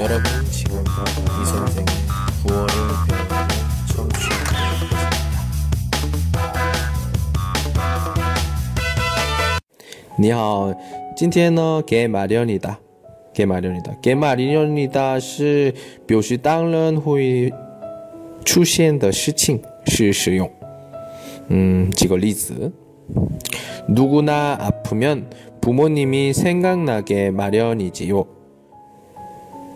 여러분 지금부터 이 선생의 구어를 배우는 청취하고 있습니다.你好，今天呢给马里奥尼达，给马里奥尼达，给马里奥尼达是表示当然会出现的事情是使用。嗯，举个例子，누구나아프면부모님이생각나게마련이지요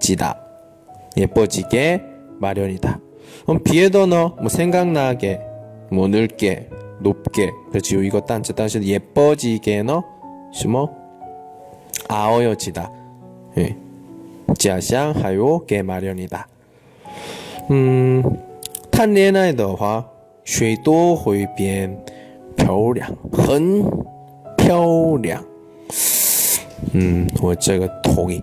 지다. 예뻐지게 마련이다. 그럼 비에더너 뭐 생각나게 뭐 늙게 높게 그렇지 이거 단체 단체 예뻐지게너 什么 아어여지다. 예. 假象还有给 마련이다. 嗯，谈恋爱的话，谁都会变漂亮，很漂亮。嗯，我这个同意，